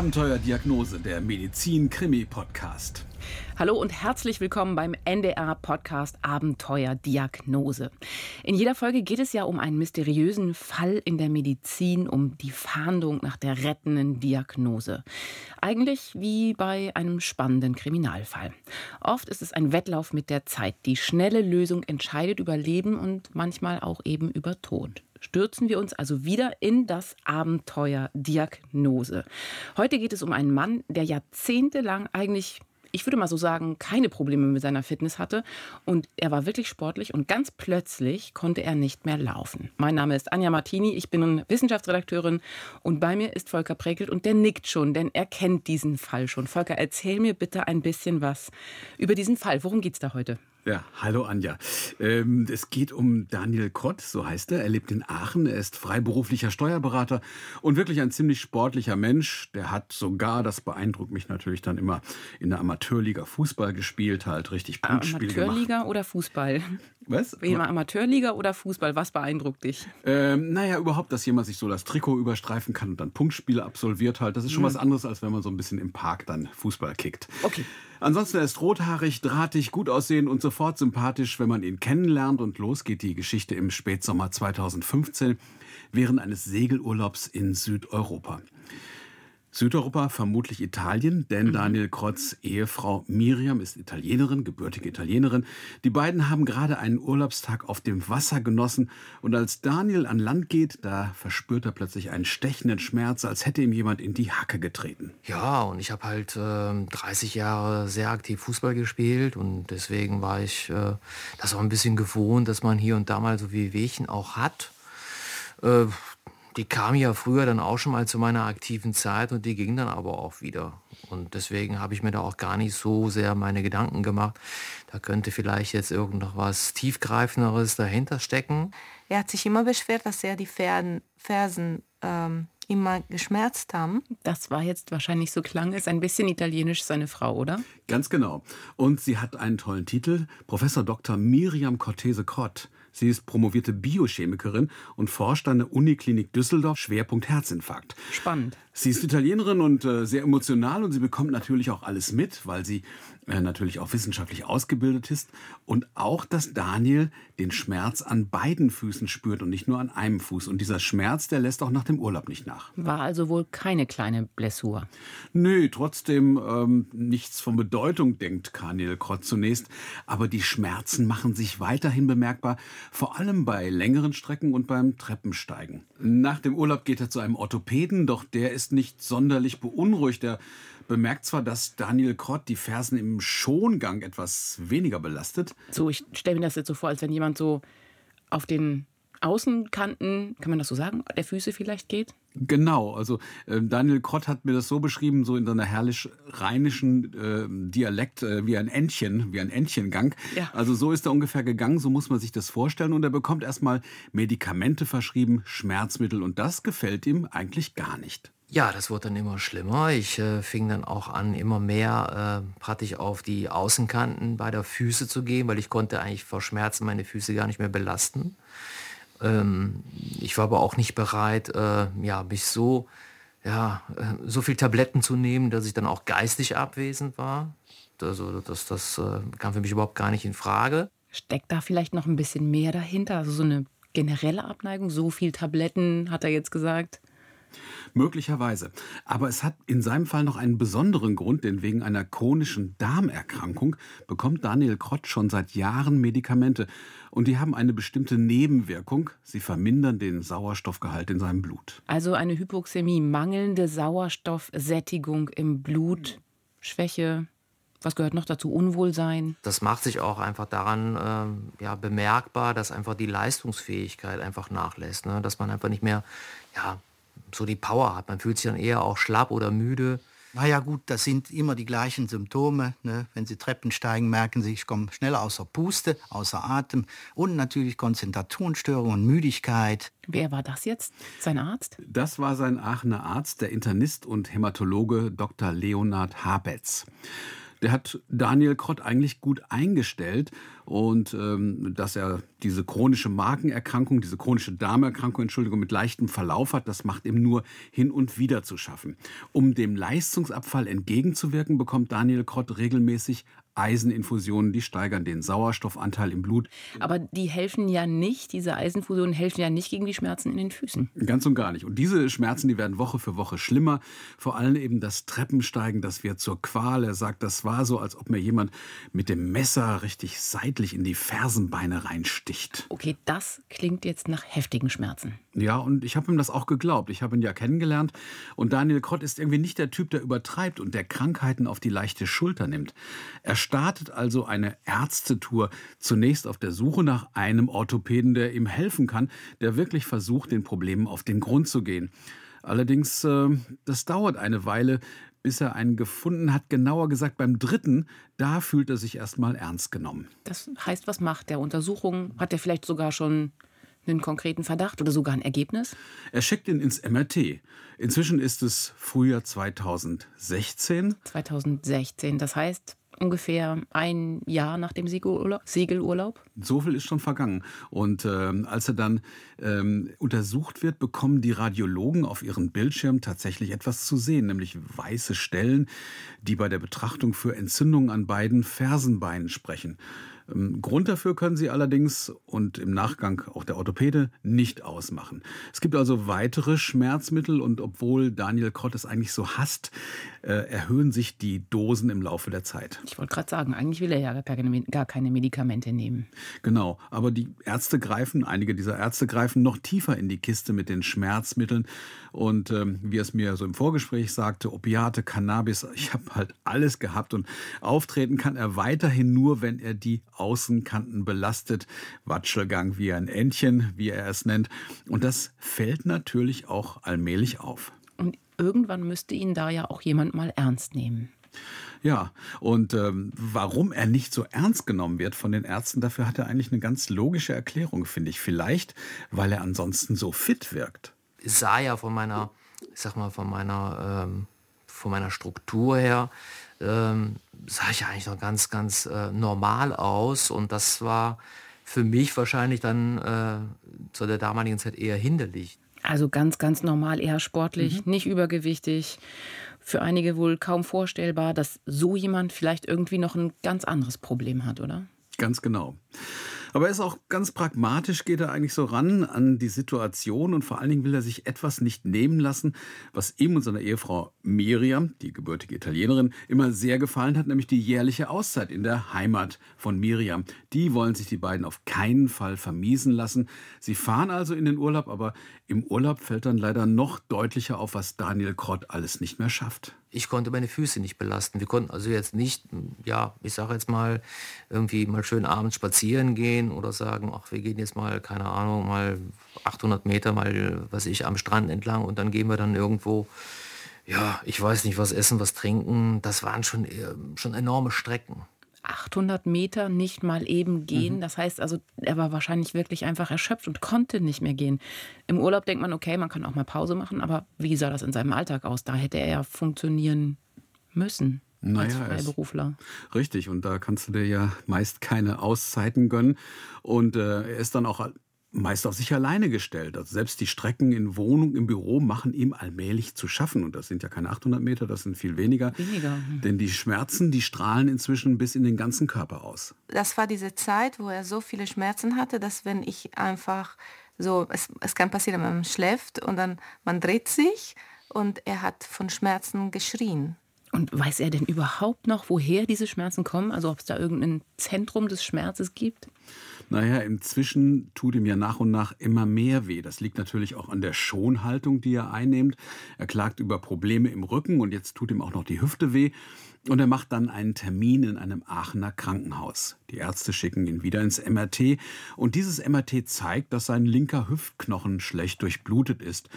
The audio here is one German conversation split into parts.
Abenteuerdiagnose, der Medizin-Krimi-Podcast. Hallo und herzlich willkommen beim NDR-Podcast Abenteuerdiagnose. In jeder Folge geht es ja um einen mysteriösen Fall in der Medizin, um die Fahndung nach der rettenden Diagnose. Eigentlich wie bei einem spannenden Kriminalfall. Oft ist es ein Wettlauf mit der Zeit. Die schnelle Lösung entscheidet über Leben und manchmal auch eben über Tod stürzen wir uns also wieder in das Abenteuer Diagnose. Heute geht es um einen Mann, der jahrzehntelang eigentlich ich würde mal so sagen, keine Probleme mit seiner Fitness hatte. Und er war wirklich sportlich und ganz plötzlich konnte er nicht mehr laufen. Mein Name ist Anja Martini, ich bin Wissenschaftsredakteurin und bei mir ist Volker Prekelt und der nickt schon, denn er kennt diesen Fall schon. Volker, erzähl mir bitte ein bisschen was über diesen Fall. Worum geht es da heute? Ja, hallo Anja. Ähm, es geht um Daniel Krott, so heißt er. Er lebt in Aachen, er ist freiberuflicher Steuerberater und wirklich ein ziemlich sportlicher Mensch. Der hat sogar, das beeindruckt mich natürlich dann immer, in der Amateurliga Fußball gespielt, halt richtig Punktspiel Amateurliga gemacht. oder Fußball? Was? Amateurliga oder Fußball? Was beeindruckt dich? Ähm, naja, überhaupt, dass jemand sich so das Trikot überstreifen kann und dann Punktspiele absolviert halt. Das ist schon mhm. was anderes, als wenn man so ein bisschen im Park dann Fußball kickt. Okay. Ansonsten er ist rothaarig, drahtig, gut aussehen und sofort sympathisch, wenn man ihn kennenlernt. Und los geht die Geschichte im Spätsommer 2015 während eines Segelurlaubs in Südeuropa. Südeuropa, vermutlich Italien, denn mhm. Daniel Krotz Ehefrau Miriam ist Italienerin, gebürtige Italienerin. Die beiden haben gerade einen Urlaubstag auf dem Wasser genossen und als Daniel an Land geht, da verspürt er plötzlich einen stechenden Schmerz, als hätte ihm jemand in die Hacke getreten. Ja, und ich habe halt äh, 30 Jahre sehr aktiv Fußball gespielt und deswegen war ich äh, das auch ein bisschen gewohnt, dass man hier und da mal so wie Wehchen auch hat. Die kam ja früher dann auch schon mal zu meiner aktiven Zeit und die ging dann aber auch wieder. Und deswegen habe ich mir da auch gar nicht so sehr meine Gedanken gemacht. Da könnte vielleicht jetzt irgendwas tiefgreifenderes dahinter stecken. Er hat sich immer beschwert, dass er die Fersen, Fersen ähm, immer geschmerzt haben. Das war jetzt wahrscheinlich so klang es ein bisschen italienisch seine Frau, oder? Ganz genau. Und sie hat einen tollen Titel, Professor Dr. Miriam Cortese Kott. Sie ist promovierte Biochemikerin und forscht an der Uniklinik Düsseldorf, Schwerpunkt Herzinfarkt. Spannend. Sie ist Italienerin und äh, sehr emotional und sie bekommt natürlich auch alles mit, weil sie äh, natürlich auch wissenschaftlich ausgebildet ist. Und auch, dass Daniel den Schmerz an beiden Füßen spürt und nicht nur an einem Fuß. Und dieser Schmerz, der lässt auch nach dem Urlaub nicht nach. War also wohl keine kleine Blessur. Nö, trotzdem ähm, nichts von Bedeutung, denkt Daniel Krott zunächst. Aber die Schmerzen machen sich weiterhin bemerkbar, vor allem bei längeren Strecken und beim Treppensteigen. Nach dem Urlaub geht er zu einem Orthopäden, doch der ist nicht sonderlich beunruhigt. Er bemerkt zwar, dass Daniel Krott die Fersen im Schongang etwas weniger belastet. So, ich stelle mir das jetzt so vor, als wenn jemand so auf den Außenkanten, kann man das so sagen, der Füße vielleicht geht? Genau, also äh, Daniel Krott hat mir das so beschrieben, so in seiner herrlich rheinischen äh, Dialekt, äh, wie ein Entchen, wie ein Entchengang. Ja. Also so ist er ungefähr gegangen, so muss man sich das vorstellen. Und er bekommt erstmal Medikamente verschrieben, Schmerzmittel und das gefällt ihm eigentlich gar nicht. Ja, das wurde dann immer schlimmer. Ich äh, fing dann auch an, immer mehr äh, praktisch auf die Außenkanten bei der Füße zu gehen, weil ich konnte eigentlich vor Schmerzen meine Füße gar nicht mehr belasten. Ähm, ich war aber auch nicht bereit, äh, ja, mich so, ja, äh, so viel Tabletten zu nehmen, dass ich dann auch geistig abwesend war. Also das, das äh, kam für mich überhaupt gar nicht in Frage. Steckt da vielleicht noch ein bisschen mehr dahinter? Also so eine generelle Abneigung? So viel Tabletten, hat er jetzt gesagt? Möglicherweise. Aber es hat in seinem Fall noch einen besonderen Grund, denn wegen einer chronischen Darmerkrankung bekommt Daniel Krott schon seit Jahren Medikamente. Und die haben eine bestimmte Nebenwirkung. Sie vermindern den Sauerstoffgehalt in seinem Blut. Also eine Hypoxämie, mangelnde Sauerstoffsättigung im Blut, Schwäche, was gehört noch dazu? Unwohlsein? Das macht sich auch einfach daran äh, ja, bemerkbar, dass einfach die Leistungsfähigkeit einfach nachlässt. Ne? Dass man einfach nicht mehr ja, so die Power hat. Man fühlt sich dann eher auch schlapp oder müde. Na ja gut, das sind immer die gleichen Symptome. Ne? Wenn Sie Treppen steigen, merken Sie, ich komme schnell außer Puste, außer Atem und natürlich Konzentrationsstörungen und Müdigkeit. Wer war das jetzt? Sein Arzt? Das war sein Aachener Arzt, der Internist und Hämatologe Dr. Leonhard Habetz. Der hat Daniel Krott eigentlich gut eingestellt und ähm, dass er diese chronische Magenerkrankung, diese chronische Darmerkrankung, Entschuldigung, mit leichtem Verlauf hat, das macht ihm nur hin und wieder zu schaffen. Um dem Leistungsabfall entgegenzuwirken, bekommt Daniel Krott regelmäßig Eiseninfusionen, die steigern den Sauerstoffanteil im Blut. Aber die helfen ja nicht, diese Eisenfusionen helfen ja nicht gegen die Schmerzen in den Füßen. Ganz und gar nicht. Und diese Schmerzen, die werden Woche für Woche schlimmer. Vor allem eben das Treppensteigen, das wird zur Qual. Er sagt, das war so, als ob mir jemand mit dem Messer richtig seitlich in die Fersenbeine reinsticht. Okay, das klingt jetzt nach heftigen Schmerzen. Ja, und ich habe ihm das auch geglaubt. Ich habe ihn ja kennengelernt. Und Daniel Krott ist irgendwie nicht der Typ, der übertreibt und der Krankheiten auf die leichte Schulter nimmt. Er startet also eine Ärztetour zunächst auf der Suche nach einem Orthopäden, der ihm helfen kann, der wirklich versucht, den Problemen auf den Grund zu gehen. Allerdings, äh, das dauert eine Weile, bis er einen gefunden hat. Genauer gesagt, beim dritten, da fühlt er sich erstmal ernst genommen. Das heißt, was macht der Untersuchung? Hat er vielleicht sogar schon einen konkreten Verdacht oder sogar ein Ergebnis? Er schickt ihn ins MRT. Inzwischen ist es Frühjahr 2016. 2016, das heißt, ungefähr ein Jahr nach dem Segelurlaub. So viel ist schon vergangen. Und äh, als er dann ähm, untersucht wird, bekommen die Radiologen auf ihren Bildschirm tatsächlich etwas zu sehen, nämlich weiße Stellen, die bei der Betrachtung für Entzündungen an beiden Fersenbeinen sprechen. Ähm, Grund dafür können sie allerdings und im Nachgang auch der Orthopäde nicht ausmachen. Es gibt also weitere Schmerzmittel und obwohl Daniel Krott es eigentlich so hasst, äh, erhöhen sich die Dosen im Laufe der Zeit. Ich wollte gerade sagen, eigentlich will er ja gar keine, Medikamente nehmen. Genau, aber die Ärzte greifen, einige dieser Ärzte greifen noch tiefer in die Kiste mit den Schmerzmitteln und ähm, wie er es mir so im Vorgespräch sagte, Opiate, Cannabis, ich habe halt alles gehabt und auftreten kann er weiterhin nur, wenn er die Außenkanten belastet. Watschelgang wie ein Entchen, wie er es nennt. Und das fällt natürlich auch allmählich auf. Und irgendwann müsste ihn da ja auch jemand mal ernst nehmen. Ja, und ähm, warum er nicht so ernst genommen wird von den Ärzten, dafür hat er eigentlich eine ganz logische Erklärung, finde ich. Vielleicht, weil er ansonsten so fit wirkt. Ich sah ja von meiner, ich sag mal, von meiner, ähm, von meiner Struktur her, ähm, sah ich eigentlich noch ganz, ganz äh, normal aus. Und das war für mich wahrscheinlich dann äh, zu der damaligen Zeit eher hinderlich. Also ganz, ganz normal, eher sportlich, mhm. nicht übergewichtig. Für einige wohl kaum vorstellbar, dass so jemand vielleicht irgendwie noch ein ganz anderes Problem hat, oder? Ganz genau. Aber er ist auch ganz pragmatisch, geht er eigentlich so ran an die Situation und vor allen Dingen will er sich etwas nicht nehmen lassen, was ihm und seiner Ehefrau Miriam, die gebürtige Italienerin, immer sehr gefallen hat, nämlich die jährliche Auszeit in der Heimat von Miriam. Die wollen sich die beiden auf keinen Fall vermiesen lassen. Sie fahren also in den Urlaub, aber im Urlaub fällt dann leider noch deutlicher auf, was Daniel Krott alles nicht mehr schafft ich konnte meine Füße nicht belasten. Wir konnten also jetzt nicht, ja, ich sage jetzt mal, irgendwie mal schön abends spazieren gehen oder sagen, ach, wir gehen jetzt mal, keine Ahnung, mal 800 Meter mal, was ich, am Strand entlang und dann gehen wir dann irgendwo, ja, ich weiß nicht, was essen, was trinken. Das waren schon, äh, schon enorme Strecken. 800 Meter nicht mal eben gehen. Mhm. Das heißt also, er war wahrscheinlich wirklich einfach erschöpft und konnte nicht mehr gehen. Im Urlaub denkt man, okay, man kann auch mal Pause machen, aber wie sah das in seinem Alltag aus? Da hätte er ja funktionieren müssen. Naja, als Freiberufler. Richtig, und da kannst du dir ja meist keine Auszeiten gönnen. Und äh, er ist dann auch meist auf sich alleine gestellt. Also selbst die Strecken in Wohnung, im Büro machen ihm allmählich zu schaffen. Und das sind ja keine 800 Meter, das sind viel weniger. Weniger. Denn die Schmerzen, die strahlen inzwischen bis in den ganzen Körper aus. Das war diese Zeit, wo er so viele Schmerzen hatte, dass wenn ich einfach so, es, es kann passieren, wenn man schläft und dann man dreht sich und er hat von Schmerzen geschrien. Und weiß er denn überhaupt noch, woher diese Schmerzen kommen? Also ob es da irgendein Zentrum des Schmerzes gibt? Naja, inzwischen tut ihm ja nach und nach immer mehr weh. Das liegt natürlich auch an der Schonhaltung, die er einnimmt. Er klagt über Probleme im Rücken und jetzt tut ihm auch noch die Hüfte weh. Und er macht dann einen Termin in einem Aachener Krankenhaus. Die Ärzte schicken ihn wieder ins MRT und dieses MRT zeigt, dass sein linker Hüftknochen schlecht durchblutet ist.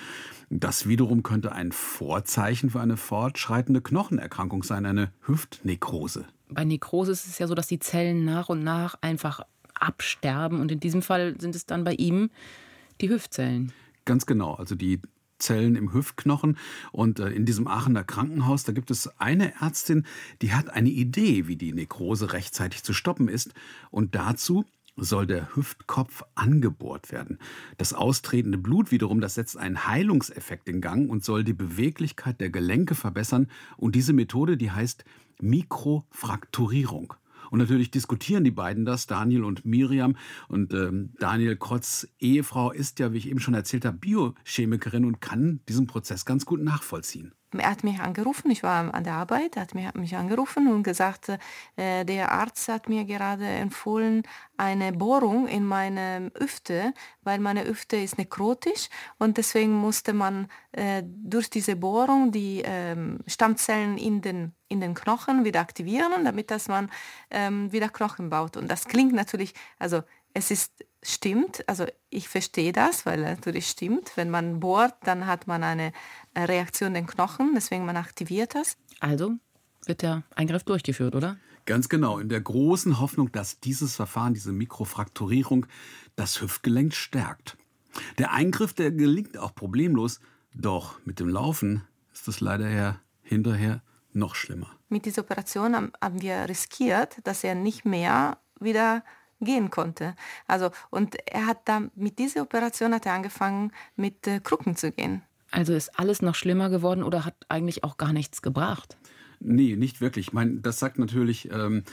Das wiederum könnte ein Vorzeichen für eine fortschreitende Knochenerkrankung sein, eine Hüftnekrose. Bei Nekrose ist es ja so, dass die Zellen nach und nach einfach absterben. Und in diesem Fall sind es dann bei ihm die Hüftzellen. Ganz genau. Also die Stamzellen im Hüftknochen. Und äh, in diesem Aachener Krankenhaus, da gibt es eine Ärztin, die hat eine Idee, wie die Nekrose rechtzeitig zu stoppen ist. Und dazu soll der Hüftkopf angebohrt werden. Das austretende Blut wiederum, das setzt einen Heilungseffekt in Gang und soll die Beweglichkeit der Gelenke verbessern. Und diese Methode, die heißt Mikrofrakturierung. Und natürlich diskutieren die beiden das, Daniel und Miriam. Und ähm, Daniel Krotz, Ehefrau, ist ja, wie ich eben schon erzählt habe, Biochemikerin und kann diesen Prozess ganz gut nachvollziehen. Er hat mich angerufen, ich war an der Arbeit, er hat mich, angerufen und gesagt, äh, der Arzt hat mir gerade empfohlen, eine Bohrung in meine Hüfte, weil meine Hüfte ist nekrotisch und deswegen musste man äh, durch diese Bohrung die ähm, Stammzellen in den, in den Knochen wieder aktivieren, damit dass man ähm, wieder Knochen baut. Und das klingt natürlich, also es ist stimmt, also ich verstehe das, weil natürlich stimmt, wenn man bohrt, dann hat man eine Reaktion den Knochen, deswegen man aktiviert das. Also wird der Eingriff durchgeführt, oder? Ganz genau, in der großen Hoffnung, dass dieses Verfahren, diese Mikrofrakturierung, das Hüftgelenk stärkt. Der Eingriff, der gelingt auch problemlos, doch mit dem Laufen ist es leider ja hinterher noch schlimmer. Mit dieser Operation haben wir riskiert, dass er nicht mehr wieder gehen konnte. Also und er hat dann mit dieser Operation hat er angefangen mit äh, Krücken zu gehen. Also ist alles noch schlimmer geworden oder hat eigentlich auch gar nichts gebracht? Nee, nicht wirklich. Ich meine, das sagt natürlich ähm,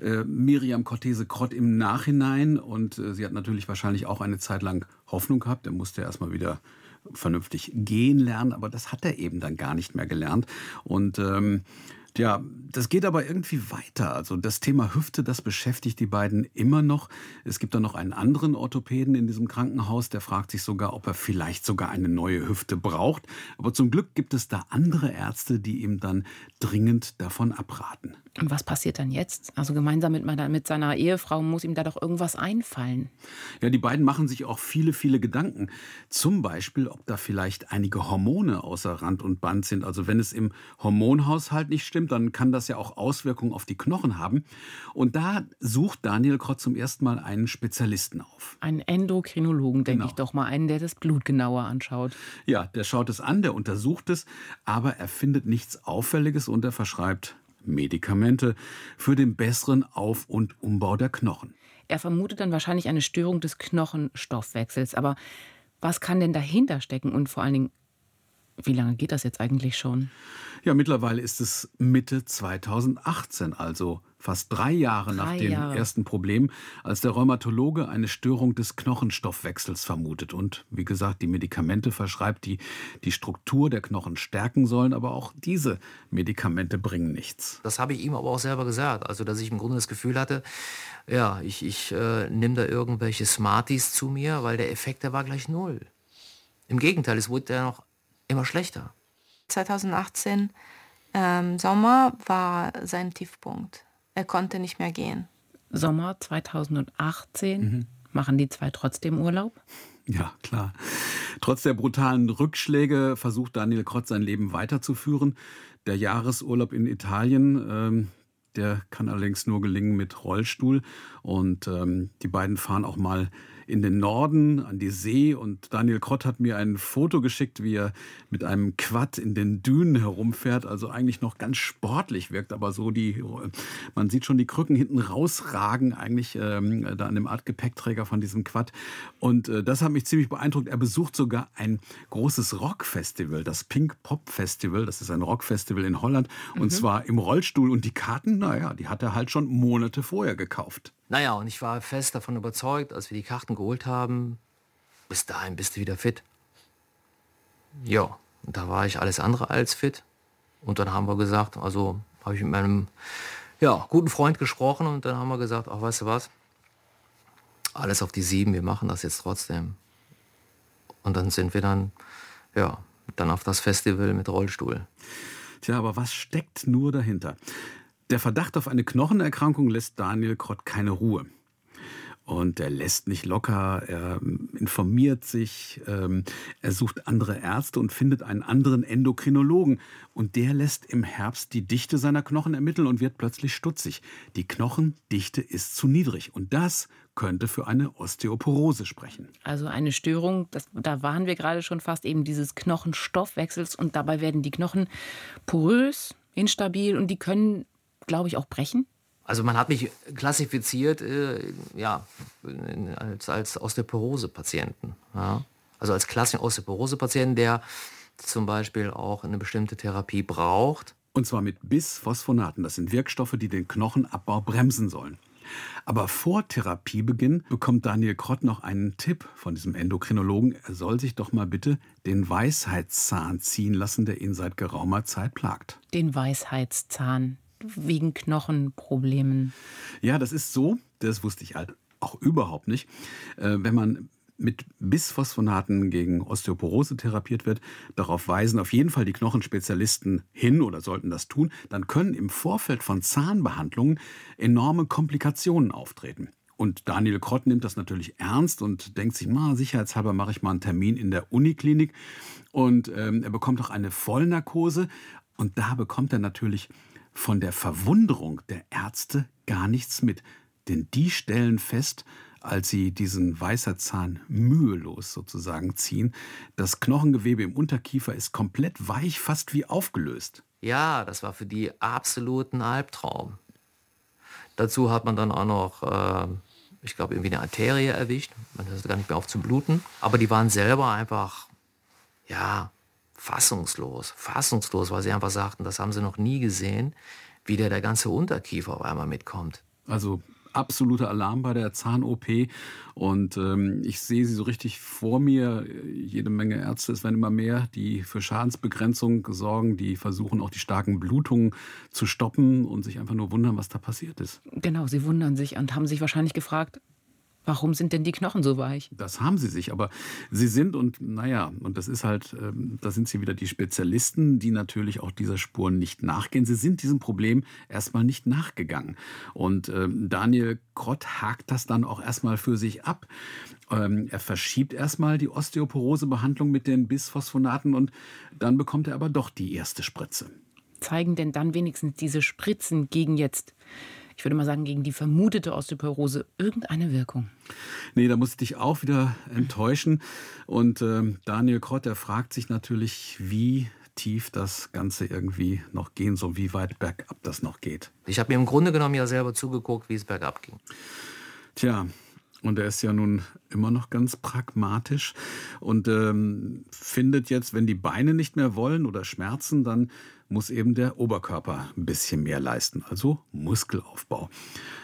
äh, Miriam Cortese Krott im Nachhinein und äh, sie hat natürlich wahrscheinlich auch eine Zeit lang Hoffnung gehabt. Er musste erstmal wieder vernünftig gehen lernen, aber das hat er eben dann gar nicht mehr gelernt. Und ähm, ja, das geht aber irgendwie weiter. Also das Thema Hüfte, das beschäftigt die beiden immer noch. Es gibt da noch einen anderen Orthopäden in diesem Krankenhaus, der fragt sich sogar, ob er vielleicht sogar eine neue Hüfte braucht. Aber zum Glück gibt es da andere Ärzte, die ihm dann dringend davon abraten. Und was passiert dann jetzt? Also gemeinsam mit, meiner, mit seiner Ehefrau muss ihm da doch irgendwas einfallen. Ja, die beiden machen sich auch viele, viele Gedanken. Zum Beispiel, ob da vielleicht einige Hormone außer Rand und Band sind. Also wenn es im Hormonhaushalt nicht stimmt, dann kann das ja auch Auswirkungen auf die Knochen haben. Und da sucht Daniel Krott zum ersten Mal einen Spezialisten auf. Einen Endokrinologen, denke genau. ich doch mal, einen, der das Blut genauer anschaut. Ja, der schaut es an, der untersucht es, aber er findet nichts Auffälliges und er verschreibt Medikamente für den besseren Auf- und Umbau der Knochen. Er vermutet dann wahrscheinlich eine Störung des Knochenstoffwechsels. Aber was kann denn dahinter stecken und vor allen Dingen, wie lange geht das jetzt eigentlich schon? Ja, mittlerweile ist es Mitte 2018, also fast drei Jahre drei nach dem Jahre. ersten Problem, als der Rheumatologe eine Störung des Knochenstoffwechsels vermutet und, wie gesagt, die Medikamente verschreibt, die die Struktur der Knochen stärken sollen, aber auch diese Medikamente bringen nichts. Das habe ich ihm aber auch selber gesagt, also dass ich im Grunde das Gefühl hatte, ja, ich, ich äh, nehme da irgendwelche Smarties zu mir, weil der Effekt, der war gleich null. Im Gegenteil, es wurde ja noch immer schlechter. 2018 ähm, Sommer war sein Tiefpunkt. Er konnte nicht mehr gehen. Sommer 2018 mhm. machen die zwei trotzdem Urlaub? Ja, klar. Trotz der brutalen Rückschläge versucht Daniel Krotz sein Leben weiterzuführen. Der Jahresurlaub in Italien, ähm, der kann allerdings nur gelingen mit Rollstuhl. Und ähm, die beiden fahren auch mal in den Norden, an die See. Und Daniel Krott hat mir ein Foto geschickt, wie er mit einem Quad in den Dünen herumfährt. Also eigentlich noch ganz sportlich wirkt, aber so die, man sieht schon die Krücken hinten rausragen, eigentlich ähm, da an dem Art Gepäckträger von diesem Quad. Und äh, das hat mich ziemlich beeindruckt. Er besucht sogar ein großes Rockfestival, das Pink Pop Festival. Das ist ein Rockfestival in Holland. Und mhm. zwar im Rollstuhl. Und die Karten, naja, die hat er halt schon Monate vorher gekauft. Naja, und ich war fest davon überzeugt, als wir die Karten geholt haben, bis dahin bist du wieder fit. Ja, und da war ich alles andere als fit. Und dann haben wir gesagt, also habe ich mit meinem ja, guten Freund gesprochen und dann haben wir gesagt, ach, weißt du was, alles auf die sieben, wir machen das jetzt trotzdem. Und dann sind wir dann, ja, dann auf das Festival mit Rollstuhl. Tja, aber was steckt nur dahinter? Der Verdacht auf eine Knochenerkrankung lässt Daniel Krott keine Ruhe. Und er lässt nicht locker, er ähm, informiert sich, ähm, er sucht andere Ärzte und findet einen anderen Endokrinologen. Und der lässt im Herbst die Dichte seiner Knochen ermitteln und wird plötzlich stutzig. Die Knochendichte ist zu niedrig. Und das könnte für eine Osteoporose sprechen. Also eine Störung, das, da waren wir gerade schon fast eben dieses Knochenstoffwechsels und dabei werden die Knochen porös, instabil und die können, glaube ich, auch brechen. Also man hat mich klassifiziert äh, ja, als, als Osteoporose-Patienten. Ja. Also als klassischen Osteoporose-Patienten, der zum Beispiel auch eine bestimmte Therapie braucht. Und zwar mit Bisphosphonaten. Das sind Wirkstoffe, die den Knochenabbau bremsen sollen. Aber vor Therapiebeginn bekommt Daniel Krott noch einen Tipp von diesem Endokrinologen. Er soll sich doch mal bitte den Weisheitszahn ziehen lassen, der ihn seit geraumer Zeit plagt. Den Weisheitszahn wegen Knochenproblemen. Ja, das ist so, das wusste ich halt auch überhaupt nicht. Äh, wenn man mit Bisphosphonaten gegen Osteoporose therapiert wird, darauf weisen auf jeden Fall die Knochenspezialisten hin oder sollten das tun, dann können im Vorfeld von Zahnbehandlungen enorme Komplikationen auftreten. Und Daniel Krott nimmt das natürlich ernst und denkt sich, mal sicherheitshalber mache ich mal einen Termin in der Uniklinik. Und ähm, er bekommt auch eine Vollnarkose. Und da bekommt er natürlich von der Verwunderung der Ärzte gar nichts mit. Denn die stellen fest, als sie diesen Weisherzahn mühelos sozusagen ziehen, das Knochengewebe im Unterkiefer ist komplett weich, fast wie aufgelöst. Ja, das war für die absoluten Albtraum. Dazu hat man dann auch noch, äh, ich glaube, irgendwie eine Arterie erwischt. Man hört gar nicht mehr auf zu bluten. Aber die waren selber einfach, ja, fassungslos, fassungslos, weil sie einfach sagten, das haben sie noch nie gesehen, wie der, der ganze Unterkiefer auf einmal mitkommt. Also absoluter Alarm bei der Zahn-OP. Und ähm, ich sehe sie so richtig vor mir. Jede Menge Ärzte, es werden immer mehr, die für Schadensbegrenzung sorgen, die versuchen auch die starken Blutungen zu stoppen und sich einfach nur wundern, was da passiert ist. Genau, sie wundern sich und haben sich wahrscheinlich gefragt, Warum sind denn die Knochen so weich? Das haben sie sich, aber sie sind und naja, und das ist halt, ähm, da sind sie wieder die Spezialisten, die natürlich auch dieser Spuren nicht nachgehen. Sie sind diesem Problem erstmal nicht nachgegangen. Und ähm, Daniel Krott hakt das dann auch erstmal für sich ab. Ähm, er verschiebt erstmal die Osteoporosebehandlung mit den Bisphosphonaten und dann bekommt er aber doch die erste Spritze. Zeigen denn dann wenigstens diese Spritzen gegen jetzt ich würde mal sagen, gegen die vermutete Osteoporose irgendeine Wirkung? Nee, da muss ich dich auch wieder enttäuschen. Und äh, Daniel Krott, der fragt sich natürlich, wie tief das Ganze irgendwie noch gehen soll, wie weit bergab das noch geht. Ich habe mir im Grunde genommen ja selber zugeguckt, wie es bergab ging. Tja, und er ist ja nun immer noch ganz pragmatisch und ähm, findet jetzt, wenn die Beine nicht mehr wollen oder schmerzen, dann muss eben der Oberkörper ein bisschen mehr leisten, also Muskelaufbau.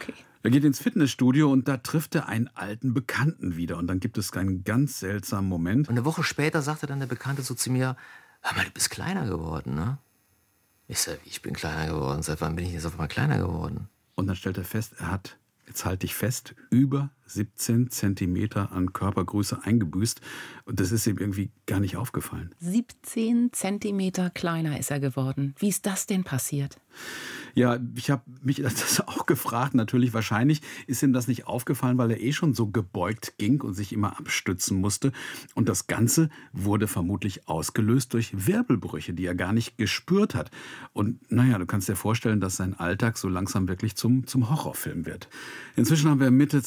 Okay. Er geht ins Fitnessstudio und da trifft er einen alten Bekannten wieder. Und dann gibt es einen ganz seltsamen Moment. Und eine Woche später sagte dann der Bekannte so zu mir, hör mal, du bist kleiner geworden, ne? Ich sag, ich bin kleiner geworden. Seit wann bin ich jetzt auf einmal kleiner geworden? Und dann stellt er fest, er hat, jetzt halte ich fest, über 17 Zentimeter an Körpergröße eingebüßt. Und das ist ihm irgendwie gar nicht aufgefallen. 17 Zentimeter kleiner ist er geworden. Wie ist das denn passiert? Ja, ich habe mich das auch gefragt. Natürlich, wahrscheinlich ist ihm das nicht aufgefallen, weil er eh schon so gebeugt ging und sich immer abstützen musste. Und das Ganze wurde vermutlich ausgelöst durch Wirbelbrüche, die er gar nicht gespürt hat. Und naja, du kannst dir vorstellen, dass sein Alltag so langsam wirklich zum, zum Horrorfilm wird. Inzwischen haben wir Mitte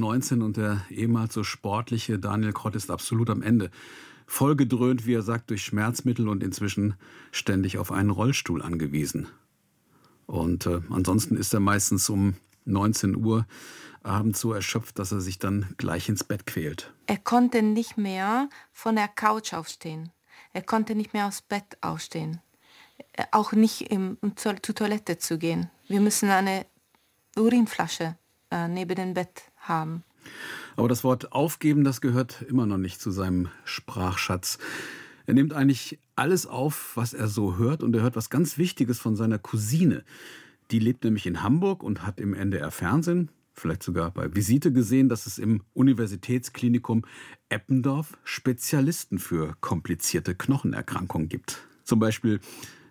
2019 und der ehemals so sportliche Daniel Krott ist absolut am Ende vollgedröhnt, wie er sagt, durch Schmerzmittel und inzwischen ständig auf einen Rollstuhl angewiesen. Und äh, ansonsten ist er meistens um 19 Uhr abends so erschöpft, dass er sich dann gleich ins Bett quält. Er konnte nicht mehr von der Couch aufstehen. Er konnte nicht mehr aus Bett aufstehen. Äh, auch nicht im, um zur, zur Toilette zu gehen. Wir müssen eine Urinflasche äh, neben dem Bett haben. Aber das Wort aufgeben, das gehört immer noch nicht zu seinem Sprachschatz. Er nimmt eigentlich alles auf, was er so hört und er hört was ganz Wichtiges von seiner Cousine. Die lebt nämlich in Hamburg und hat im NDR Fernsehen, vielleicht sogar bei Visite gesehen, dass es im Universitätsklinikum Eppendorf Spezialisten für komplizierte Knochenerkrankungen gibt. Zum Beispiel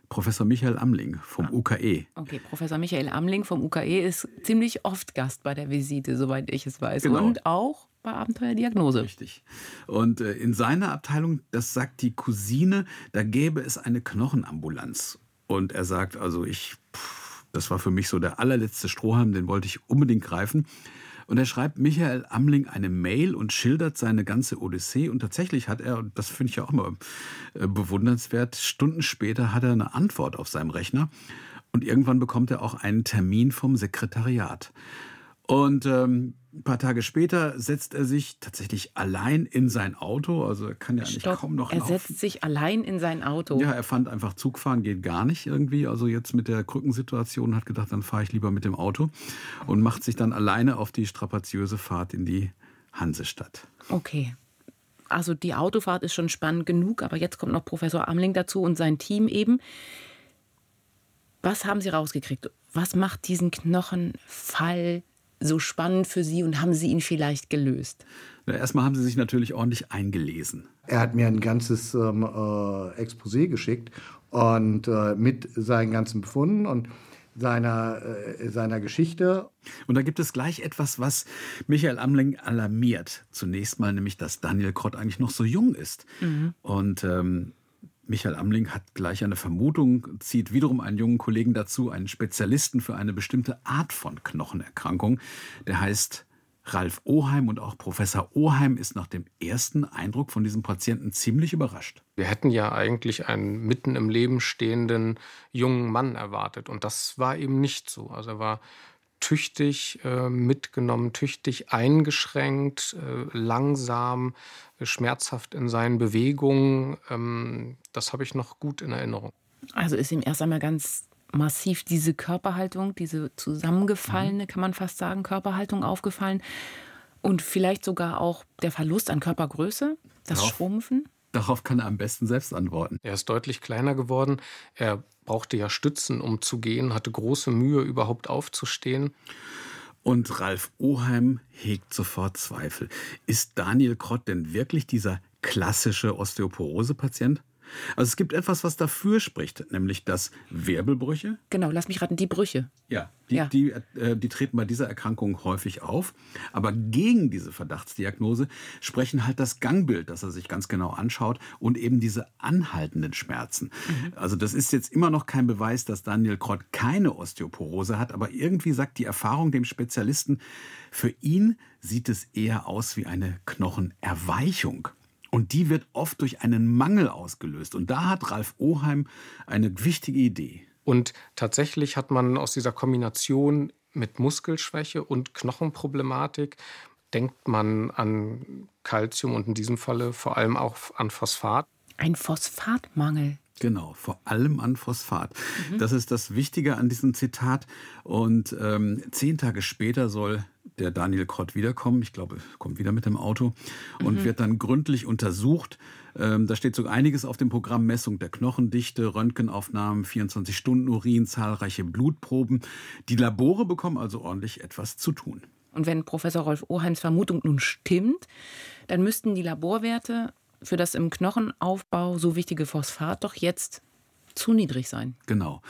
Professor Michael Amling vom ah. UKE. Okay, Professor Michael Amling vom UKE ist ziemlich oft Gast bei der Visite, soweit ich es weiß. Genau. Und auch bei Abenteuerdiagnose. Richtig. Und äh, in seiner Abteilung, das sagt die Cousine, da gäbe es eine Knochenambulanz. Und er sagt, also ich, pff, das war für mich so der allerletzte Strohhalm, den wollte ich unbedingt greifen. Und er schreibt Michael Amling eine Mail und schildert seine ganze Odyssee. Und tatsächlich hat er, das finde ich ja auch immer äh, bewundernswert, Stunden später hat er eine Antwort auf seinem Rechner. Und irgendwann bekommt er auch einen Termin vom Sekretariat. Und ähm, ein paar Tage später setzt er sich tatsächlich allein in sein Auto. Also er kann ja eigentlich Stopp, kaum noch Er laufen. setzt sich allein in sein Auto. Ja, er fand einfach Zugfahren geht gar nicht irgendwie. Also jetzt mit der Krückensituation hat gedacht, dann fahre ich lieber mit dem Auto und macht sich dann alleine auf die strapaziöse Fahrt in die Hansestadt. Okay. Also die Autofahrt ist schon spannend genug, aber jetzt kommt noch Professor Amling dazu und sein Team eben. Was haben Sie rausgekriegt? Was macht diesen Knochenfall so spannend für Sie und haben Sie ihn vielleicht gelöst? Na, erstmal haben Sie sich natürlich ordentlich eingelesen. Er hat mir ein ganzes ähm, äh, Exposé geschickt und äh, mit seinen ganzen Befunden und seiner, äh, seiner Geschichte. Und da gibt es gleich etwas, was Michael Amling alarmiert. Zunächst mal nämlich, dass Daniel Krott eigentlich noch so jung ist. Mhm. Und ähm, Michael Amling hat gleich eine Vermutung, zieht wiederum einen jungen Kollegen dazu, einen Spezialisten für eine bestimmte Art von Knochenerkrankung. Der heißt Ralf Oheim und auch Professor Oheim ist nach dem ersten Eindruck von diesem Patienten ziemlich überrascht. Wir hätten ja eigentlich einen mitten im Leben stehenden jungen Mann erwartet und das war eben nicht so. Also er war tüchtig äh, mitgenommen, tüchtig eingeschränkt, äh, langsam, äh, schmerzhaft in seinen Bewegungen. Ähm, das habe ich noch gut in Erinnerung. Also ist ihm erst einmal ganz massiv diese Körperhaltung, diese zusammengefallene, mhm. kann man fast sagen, Körperhaltung aufgefallen. Und vielleicht sogar auch der Verlust an Körpergröße, das Darauf, Schrumpfen. Darauf kann er am besten selbst antworten. Er ist deutlich kleiner geworden. Er brauchte ja Stützen, um zu gehen, hatte große Mühe, überhaupt aufzustehen. Und Ralf Oheim hegt sofort Zweifel. Ist Daniel Krott denn wirklich dieser klassische Osteoporose-Patient? Also es gibt etwas, was dafür spricht, nämlich dass Wirbelbrüche. Genau, lass mich raten, die Brüche. Ja, die, ja. Die, äh, die treten bei dieser Erkrankung häufig auf. Aber gegen diese Verdachtsdiagnose sprechen halt das Gangbild, das er sich ganz genau anschaut, und eben diese anhaltenden Schmerzen. Mhm. Also das ist jetzt immer noch kein Beweis, dass Daniel Krott keine Osteoporose hat, aber irgendwie sagt die Erfahrung dem Spezialisten, für ihn sieht es eher aus wie eine Knochenerweichung. Und die wird oft durch einen Mangel ausgelöst. Und da hat Ralf Oheim eine wichtige Idee. Und tatsächlich hat man aus dieser Kombination mit Muskelschwäche und Knochenproblematik denkt man an Kalzium und in diesem Falle vor allem auch an Phosphat. Ein Phosphatmangel. Genau, vor allem an Phosphat. Mhm. Das ist das Wichtige an diesem Zitat. Und ähm, zehn Tage später soll der Daniel Krott wiederkommen. Ich glaube, er kommt wieder mit dem Auto und mhm. wird dann gründlich untersucht. Ähm, da steht so einiges auf dem Programm: Messung der Knochendichte, Röntgenaufnahmen, 24 Stunden Urin, zahlreiche Blutproben. Die Labore bekommen also ordentlich etwas zu tun. Und wenn Professor Rolf Oheims Vermutung nun stimmt, dann müssten die Laborwerte für das im Knochenaufbau so wichtige Phosphat doch jetzt zu niedrig sein. Genau.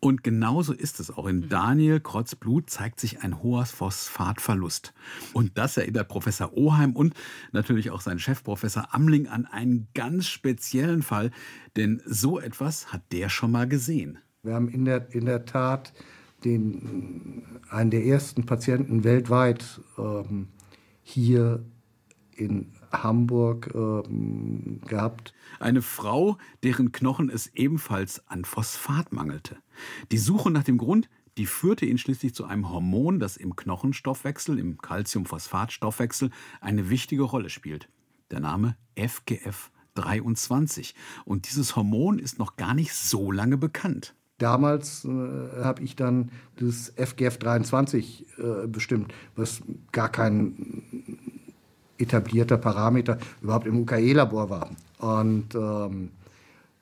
Und genauso ist es auch. In mhm. Daniel Krotz Blut zeigt sich ein hoher Phosphatverlust. Und das erinnert Professor Oheim und natürlich auch sein Chefprofessor Amling an einen ganz speziellen Fall, denn so etwas hat der schon mal gesehen. Wir haben in der, in der Tat den, einen der ersten Patienten weltweit ähm, hier in Hamburg ähm, gehabt. Eine Frau, deren Knochen es ebenfalls an Phosphat mangelte. Die Suche nach dem Grund, die führte ihn schließlich zu einem Hormon, das im Knochenstoffwechsel, im Calciumphosphatstoffwechsel, eine wichtige Rolle spielt. Der Name FGF 23. Und dieses Hormon ist noch gar nicht so lange bekannt. Damals äh, habe ich dann das FGF 23 äh, bestimmt, was gar kein etablierter Parameter überhaupt im UKE-Labor war. Und ähm,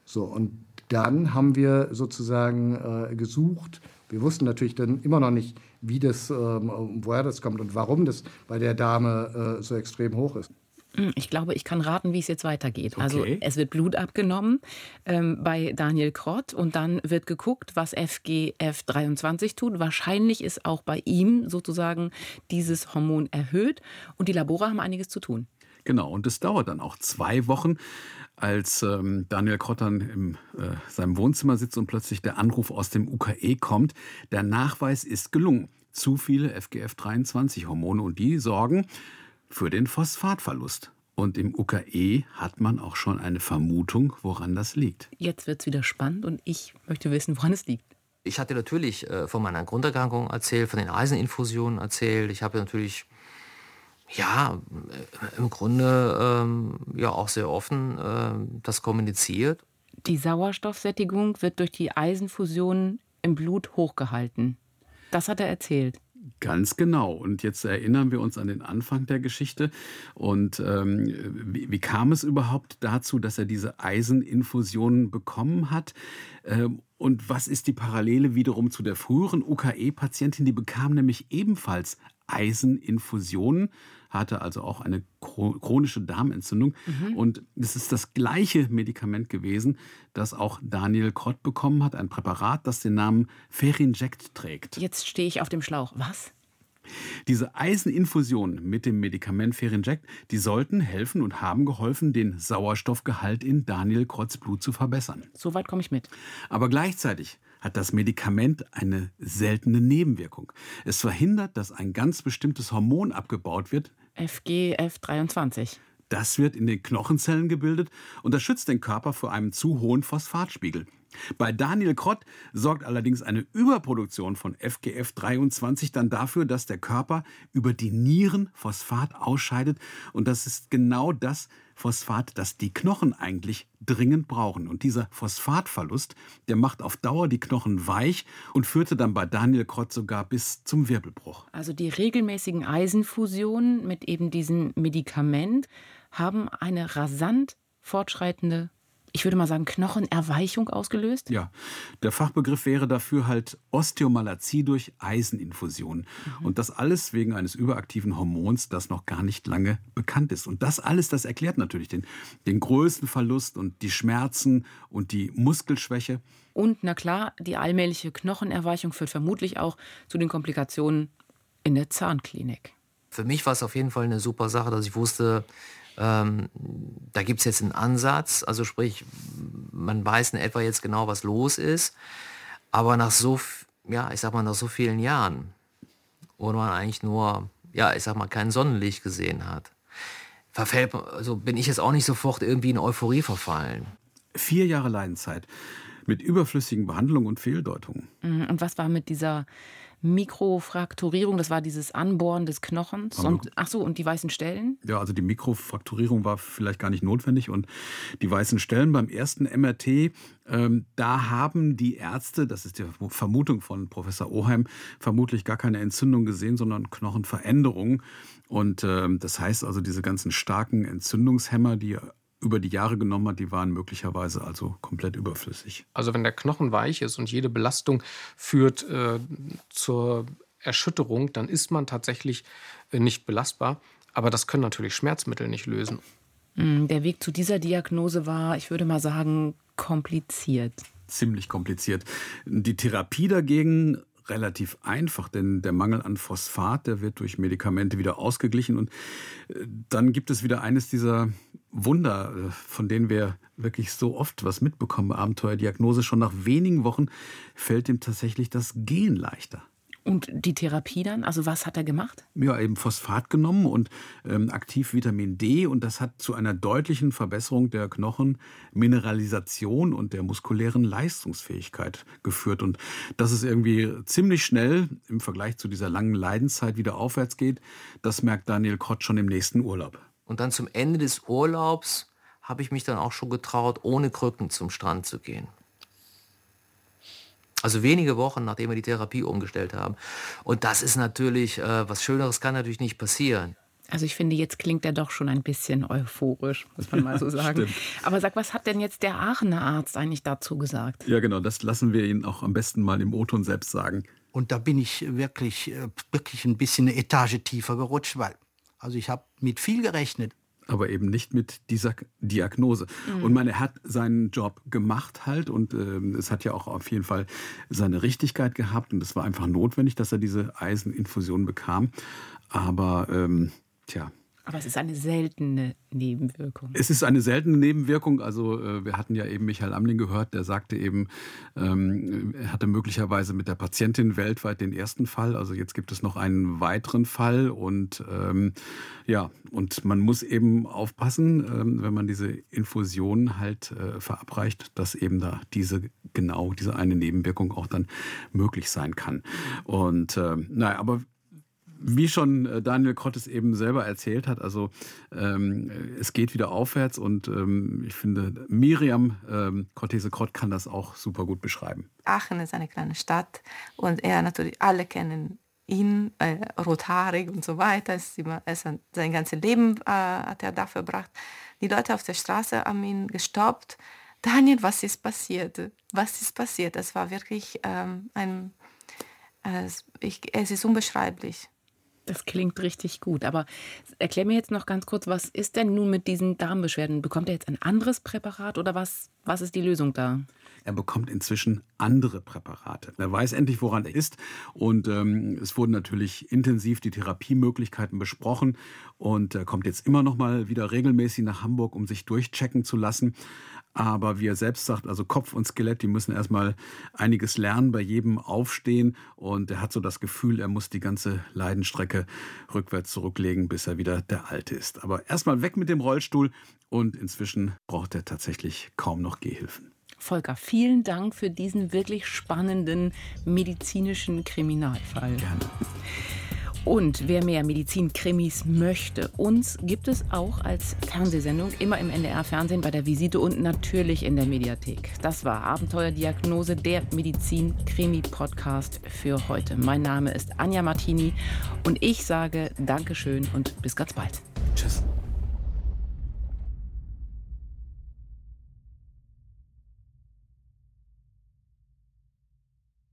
so, und dann haben wir sozusagen äh, gesucht. Wir wussten natürlich dann immer noch nicht, wie das, ähm, woher das kommt und warum das bei der Dame äh, so extrem hoch ist. Hm, ich glaube, ich kann raten, wie es jetzt weitergeht. Also, okay. Also es wird Blut abgenommen ähm, bei Daniel Krott und dann wird geguckt, was FGF23 tut. Wahrscheinlich ist auch bei ihm sozusagen dieses Hormon erhöht und die Labore haben einiges zu tun. Genau, und es dauert dann auch zwei Wochen, als ähm, Daniel Krott dann in äh, seinem Wohnzimmer sitzt und plötzlich der Anruf aus dem UKE kommt. Der Nachweis ist gelungen. Zu viele FGF23-Hormone und die sorgen für den Phosphatverlust. Und im UKE hat man auch schon eine Vermutung, woran das liegt. Jetzt wird es wieder spannend und ich möchte wissen, woran es liegt. Ich hatte natürlich äh, von meiner Grunderkrankung erzählt, von den Eiseninfusionen erzählt. Ich habe natürlich, ja, äh, im Grunde ähm, ja auch sehr offen äh, das kommuniziert. Die Sauerstoffsättigung wird durch die Eisenfusion im Blut hochgehalten. Das hat er erzählt. Ganz genau. Und jetzt erinnern wir uns an den Anfang der Geschichte. Und ähm, wie, wie, kam es überhaupt dazu, dass er diese Eiseninfusion bekommen hat? Ähm, und was ist die Parallele wiederum zu der früheren UKE-Patientin? Die bekam nämlich ebenfalls Eiseninfusionen hatte also auch eine chronische Darmentzündung. Mhm. Und es ist das gleiche Medikament gewesen, das auch Daniel Krott bekommen hat, ein Präparat, das den Namen Ferinject trägt. Jetzt stehe ich auf dem Schlauch. Was? Diese Eiseninfusion mit dem Medikament Ferinject, die sollten helfen und haben geholfen, den Sauerstoffgehalt in Daniel Krotts Blut zu verbessern. Soweit komme ich mit. Aber gleichzeitig hat das Medikament eine seltene Nebenwirkung. Es verhindert, dass ein ganz bestimmtes Hormon abgebaut wird, FGF23. Das wird in den Knochenzellen gebildet und das schützt den Körper vor einem zu hohen Phosphatspiegel. Bei Daniel Krott sorgt allerdings eine Überproduktion von FGF23 dann dafür, dass der Körper über die Nieren Phosphat ausscheidet. Und das ist genau das Phosphat, das die Knochen eigentlich dringend brauchen. Und dieser Phosphatverlust, der macht auf Dauer die Knochen weich und führte dann bei Daniel Krott sogar bis zum Wirbelbruch. Also die regelmäßigen Eisenfusionen mit eben diesem Medikament haben eine rasant fortschreitende ich würde mal sagen, Knochenerweichung ausgelöst? Ja, der Fachbegriff wäre dafür halt Osteomalazie durch Eiseninfusion. Mhm. Und das alles wegen eines überaktiven Hormons, das noch gar nicht lange bekannt ist. Und das alles, das erklärt natürlich den, den Größenverlust und die Schmerzen und die Muskelschwäche. Und na klar, die allmähliche Knochenerweichung führt vermutlich auch zu den Komplikationen in der Zahnklinik. Für mich war es auf jeden Fall eine super Sache, dass ich wusste, ähm, da gibt es jetzt einen Ansatz, also sprich, man weiß in etwa jetzt genau, was los ist, aber nach so, ja, ich sag mal, nach so vielen Jahren, wo man eigentlich nur, ja, ich sag mal, kein Sonnenlicht gesehen hat, verfällt, also bin ich jetzt auch nicht sofort irgendwie in Euphorie verfallen. Vier Jahre Leidenzeit mit überflüssigen Behandlungen und Fehldeutungen. Mhm, und was war mit dieser Mikrofrakturierung, das war dieses Anbohren des Knochens. Und, ach so, und die weißen Stellen? Ja, also die Mikrofrakturierung war vielleicht gar nicht notwendig. Und die weißen Stellen beim ersten MRT, ähm, da haben die Ärzte, das ist die Vermutung von Professor Oheim, vermutlich gar keine Entzündung gesehen, sondern Knochenveränderungen. Und ähm, das heißt also, diese ganzen starken Entzündungshemmer, die über die Jahre genommen hat, die waren möglicherweise also komplett überflüssig. Also wenn der Knochen weich ist und jede Belastung führt äh, zur Erschütterung, dann ist man tatsächlich äh, nicht belastbar. Aber das können natürlich Schmerzmittel nicht lösen. Hm, der Weg zu dieser Diagnose war, ich würde mal sagen, kompliziert. Ziemlich kompliziert. Die Therapie dagegen relativ einfach, denn der Mangel an Phosphat, der wird durch Medikamente wieder ausgeglichen. Und äh, dann gibt es wieder eines dieser Wunder, äh, von denen wir wirklich so oft was mitbekommen, Abenteuerdiagnose. Schon nach wenigen Wochen fällt ihm tatsächlich das Gehen leichter. Und die Therapie dann? Also was hat er gemacht? Ja, eben Phosphat genommen und ähm, aktiv Vitamin D. Und das hat zu einer deutlichen Verbesserung der Knochenmineralisation und der muskulären Leistungsfähigkeit geführt. Und dass es irgendwie ziemlich schnell im Vergleich zu dieser langen Leidenszeit wieder aufwärts geht, das merkt Daniel Krott schon im nächsten Urlaub. Und dann zum Ende des Urlaubs habe ich mich dann auch schon getraut, ohne Krücken zum Strand zu gehen. Also wenige Wochen, nachdem wir die Therapie umgestellt haben. Und das ist natürlich, äh, was Schöneres kann natürlich nicht passieren. Also ich finde, jetzt klingt er doch schon ein bisschen euphorisch, muss man mal so sagen. Aber sag, was hat denn jetzt der Aachener Arzt eigentlich dazu gesagt? Ja, genau, das lassen wir ihn auch am besten mal im O-Ton selbst sagen. Und da bin ich wirklich, äh, wirklich ein bisschen eine Etage tiefer gerutscht, weil also ich habe mit viel gerechnet, aber eben nicht mit dieser Diagnose. Mhm. Und meine, er hat seinen Job gemacht halt und äh, es hat ja auch auf jeden Fall seine Richtigkeit gehabt und es war einfach notwendig, dass er diese Eiseninfusion bekam. Aber ähm, tja, aber es ist eine seltene Nebenwirkung. Es ist eine seltene Nebenwirkung. Also äh, wir hatten ja eben Michael Amling gehört, der sagte eben, ähm, er hatte möglicherweise mit der Patientin weltweit den ersten Fall. Also jetzt gibt es noch einen weiteren Fall und ähm, ja, und man muss eben aufpassen, ähm, wenn man diese Infusion halt äh, verabreicht, dass eben da diese genau diese eine Nebenwirkung auch dann möglich sein kann. Und naja, aber wie schon äh, Daniel Krottes eben selber erzählt hat, also ähm, es geht wieder aufwärts und ähm, ich finde, Miriam ähm, Cortese-Krott kann das auch super gut beschreiben. Aachen ist eine kleine Stadt und er natürlich, alle kennen ihn, äh, rothaarig und so weiter. Es immer, es sein ganzes Leben äh, hat er da verbracht. Die Leute auf der Straße haben ihn gestoppt. Daniel, was ist passiert? Was ist passiert? Es war wirklich ähm, ein, äh, es ist unbeschreiblich. Das klingt richtig gut. Aber erklär mir jetzt noch ganz kurz, was ist denn nun mit diesen Darmbeschwerden? Bekommt er jetzt ein anderes Präparat oder was, was ist die Lösung da? Er bekommt inzwischen andere Präparate. Er weiß endlich, woran er ist. Und ähm, es wurden natürlich intensiv die Therapiemöglichkeiten besprochen. Und er kommt jetzt immer noch mal wieder regelmäßig nach Hamburg, um sich durchchecken zu lassen. Aber wie er selbst sagt, also Kopf und Skelett, die müssen erstmal einiges lernen, bei jedem aufstehen. Und er hat so das Gefühl, er muss die ganze Leidenstrecke rückwärts zurücklegen, bis er wieder der Alte ist. Aber erstmal weg mit dem Rollstuhl. Und inzwischen braucht er tatsächlich kaum noch Gehhilfen. Volker, vielen Dank für diesen wirklich spannenden medizinischen Kriminalfall. Gerne. Und wer mehr Medizin-Krimis möchte, uns gibt es auch als Fernsehsendung immer im NDR-Fernsehen bei der Visite und natürlich in der Mediathek. Das war Abenteuerdiagnose, der Medizin-Krimi-Podcast für heute. Mein Name ist Anja Martini und ich sage Dankeschön und bis ganz bald.